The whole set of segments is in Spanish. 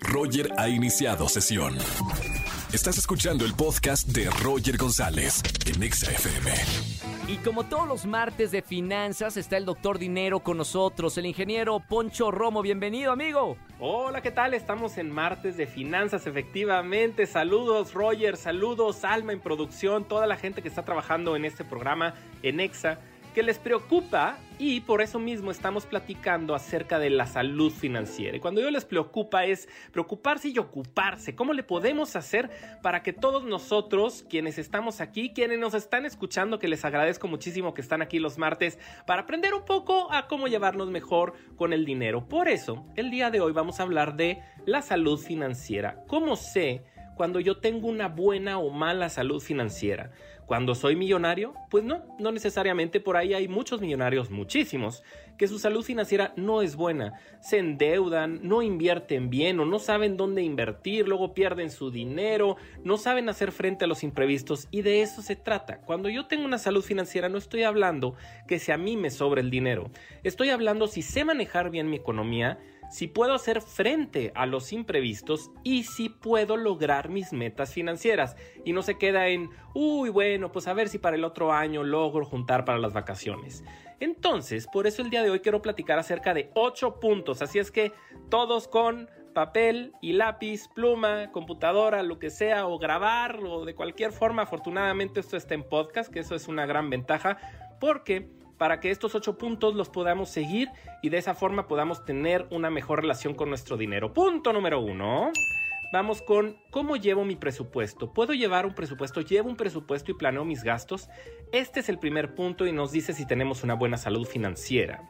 Roger ha iniciado sesión. Estás escuchando el podcast de Roger González en Exa FM. Y como todos los martes de finanzas, está el doctor Dinero con nosotros, el ingeniero Poncho Romo. Bienvenido, amigo. Hola, ¿qué tal? Estamos en martes de finanzas, efectivamente. Saludos, Roger, saludos, Alma en producción, toda la gente que está trabajando en este programa en Exa que les preocupa y por eso mismo estamos platicando acerca de la salud financiera. Y cuando yo les preocupa es preocuparse y ocuparse. ¿Cómo le podemos hacer para que todos nosotros, quienes estamos aquí, quienes nos están escuchando, que les agradezco muchísimo que están aquí los martes, para aprender un poco a cómo llevarnos mejor con el dinero? Por eso, el día de hoy vamos a hablar de la salud financiera. ¿Cómo sé? cuando yo tengo una buena o mala salud financiera. Cuando soy millonario, pues no, no necesariamente por ahí hay muchos millonarios, muchísimos, que su salud financiera no es buena, se endeudan, no invierten bien o no saben dónde invertir, luego pierden su dinero, no saben hacer frente a los imprevistos y de eso se trata. Cuando yo tengo una salud financiera no estoy hablando que si a mí me sobra el dinero, estoy hablando si sé manejar bien mi economía, si puedo hacer frente a los imprevistos y si puedo lograr mis metas financieras. Y no se queda en, uy, bueno, pues a ver si para el otro año logro juntar para las vacaciones. Entonces, por eso el día de hoy quiero platicar acerca de 8 puntos, así es que todos con papel y lápiz, pluma, computadora, lo que sea, o grabar, o de cualquier forma, afortunadamente esto está en podcast, que eso es una gran ventaja, porque para que estos ocho puntos los podamos seguir y de esa forma podamos tener una mejor relación con nuestro dinero. Punto número uno. Vamos con cómo llevo mi presupuesto. ¿Puedo llevar un presupuesto? ¿Llevo un presupuesto y planeo mis gastos? Este es el primer punto y nos dice si tenemos una buena salud financiera.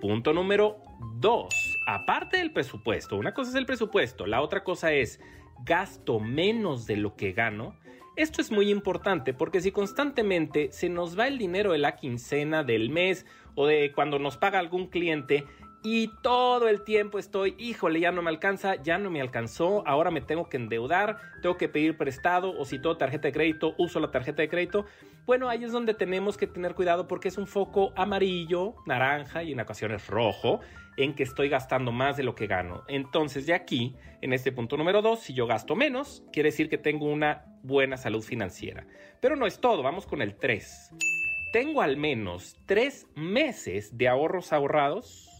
Punto número dos. Aparte del presupuesto, una cosa es el presupuesto, la otra cosa es gasto menos de lo que gano. Esto es muy importante porque si constantemente se nos va el dinero de la quincena del mes o de cuando nos paga algún cliente y todo el tiempo estoy, híjole, ya no me alcanza, ya no me alcanzó, ahora me tengo que endeudar, tengo que pedir prestado o si todo tarjeta de crédito, uso la tarjeta de crédito. Bueno, ahí es donde tenemos que tener cuidado porque es un foco amarillo, naranja y en ocasiones rojo en que estoy gastando más de lo que gano. Entonces, de aquí, en este punto número 2, si yo gasto menos, quiere decir que tengo una buena salud financiera. Pero no es todo, vamos con el 3. Tengo al menos 3 meses de ahorros ahorrados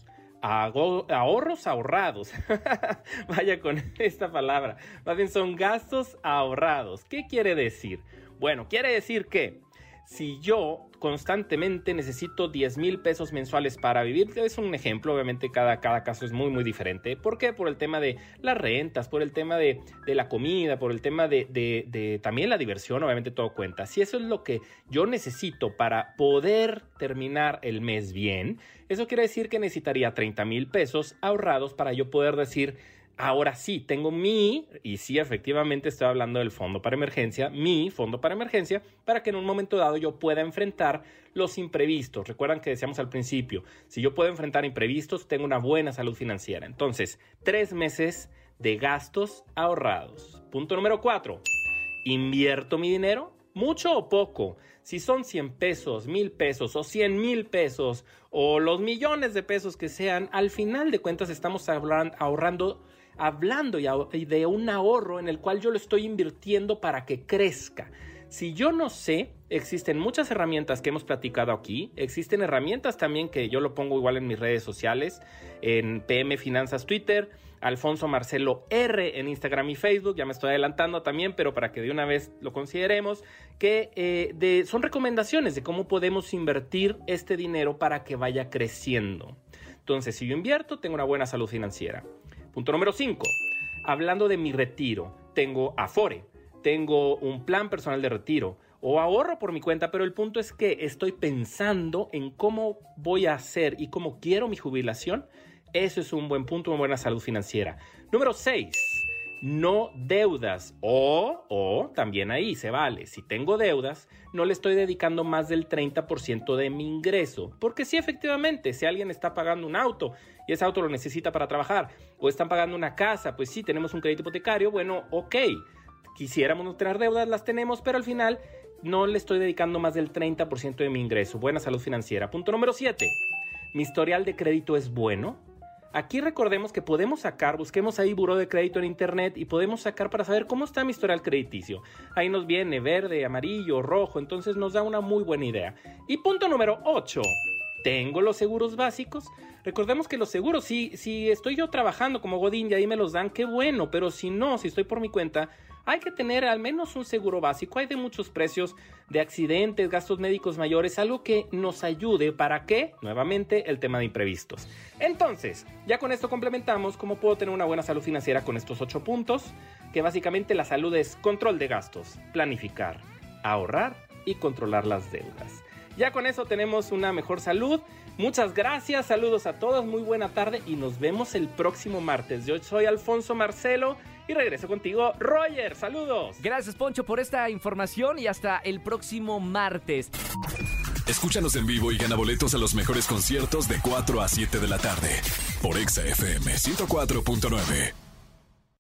ahorros ahorrados. Vaya con esta palabra. Más bien son gastos ahorrados. ¿Qué quiere decir? Bueno, quiere decir que si yo constantemente necesito 10 mil pesos mensuales para vivir, es un ejemplo, obviamente cada, cada caso es muy muy diferente. ¿Por qué? Por el tema de las rentas, por el tema de, la comida, por el tema de, de, también la diversión, obviamente todo cuenta. Si eso es lo que yo necesito para poder terminar el mes bien, eso quiere decir que necesitaría 30 mil pesos ahorrados para yo poder decir, Ahora sí, tengo mi, y sí, efectivamente estoy hablando del fondo para emergencia, mi fondo para emergencia, para que en un momento dado yo pueda enfrentar los imprevistos. Recuerdan que decíamos al principio, si yo puedo enfrentar imprevistos, tengo una buena salud financiera. Entonces, tres meses de gastos ahorrados. Punto número cuatro, invierto mi dinero, mucho o poco. Si son 100 pesos, 1000 pesos o 100 mil pesos o los millones de pesos que sean, al final de cuentas estamos ahorrando hablando y de un ahorro en el cual yo lo estoy invirtiendo para que crezca. Si yo no sé, existen muchas herramientas que hemos platicado aquí, existen herramientas también que yo lo pongo igual en mis redes sociales, en PM Finanzas Twitter, Alfonso Marcelo R en Instagram y Facebook, ya me estoy adelantando también, pero para que de una vez lo consideremos, que eh, son recomendaciones de cómo podemos invertir este dinero para que vaya creciendo. Entonces, si yo invierto, tengo una buena salud financiera. Punto número 5. Hablando de mi retiro, tengo Afore, tengo un plan personal de retiro o ahorro por mi cuenta, pero el punto es que estoy pensando en cómo voy a hacer y cómo quiero mi jubilación. Eso es un buen punto, una buena salud financiera. Número 6 no deudas. O, o, también ahí se vale, si tengo deudas, no le estoy dedicando más del 30% de mi ingreso. Porque si efectivamente, si alguien está pagando un auto y ese auto lo necesita para trabajar, o están pagando una casa, pues sí, tenemos un crédito hipotecario, bueno, ok. Quisiéramos no tener deudas, las tenemos, pero al final no le estoy dedicando más del 30% de mi ingreso. Buena salud financiera. Punto número 7. Mi historial de crédito es bueno Aquí recordemos que podemos sacar, busquemos ahí buró de crédito en internet y podemos sacar para saber cómo está mi historial crediticio. Ahí nos viene verde, amarillo, rojo, entonces nos da una muy buena idea. Y punto número 8. ¿Tengo los seguros básicos? Recordemos que los seguros, si, si estoy yo trabajando como Godín y ahí me los dan, qué bueno, pero si no, si estoy por mi cuenta, hay que tener al menos un seguro básico. Hay de muchos precios de accidentes, gastos médicos mayores, algo que nos ayude para que, nuevamente, el tema de imprevistos. Entonces, ya con esto complementamos cómo puedo tener una buena salud financiera con estos ocho puntos, que básicamente la salud es control de gastos, planificar, ahorrar y controlar las deudas. Ya con eso tenemos una mejor salud. Muchas gracias, saludos a todos, muy buena tarde y nos vemos el próximo martes. Yo soy Alfonso Marcelo y regreso contigo, Roger. Saludos. Gracias, Poncho, por esta información y hasta el próximo martes. Escúchanos en vivo y gana boletos a los mejores conciertos de 4 a 7 de la tarde por Exa FM 104.9.